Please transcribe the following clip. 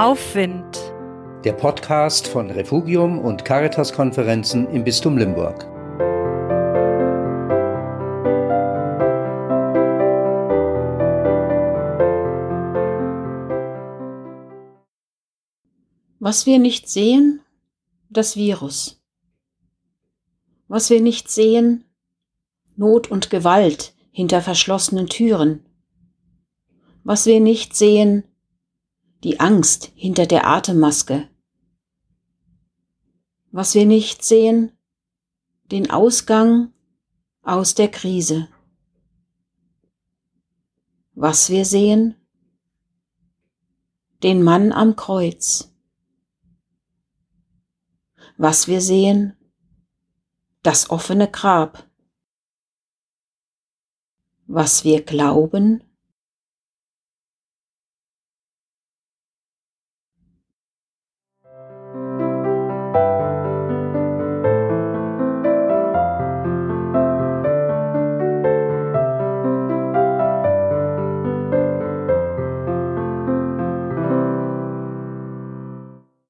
Aufwind. Der Podcast von Refugium und Caritas-Konferenzen im Bistum Limburg. Was wir nicht sehen, das Virus. Was wir nicht sehen, Not und Gewalt hinter verschlossenen Türen. Was wir nicht sehen, die Angst hinter der Atemmaske. Was wir nicht sehen, den Ausgang aus der Krise. Was wir sehen, den Mann am Kreuz. Was wir sehen, das offene Grab. Was wir glauben,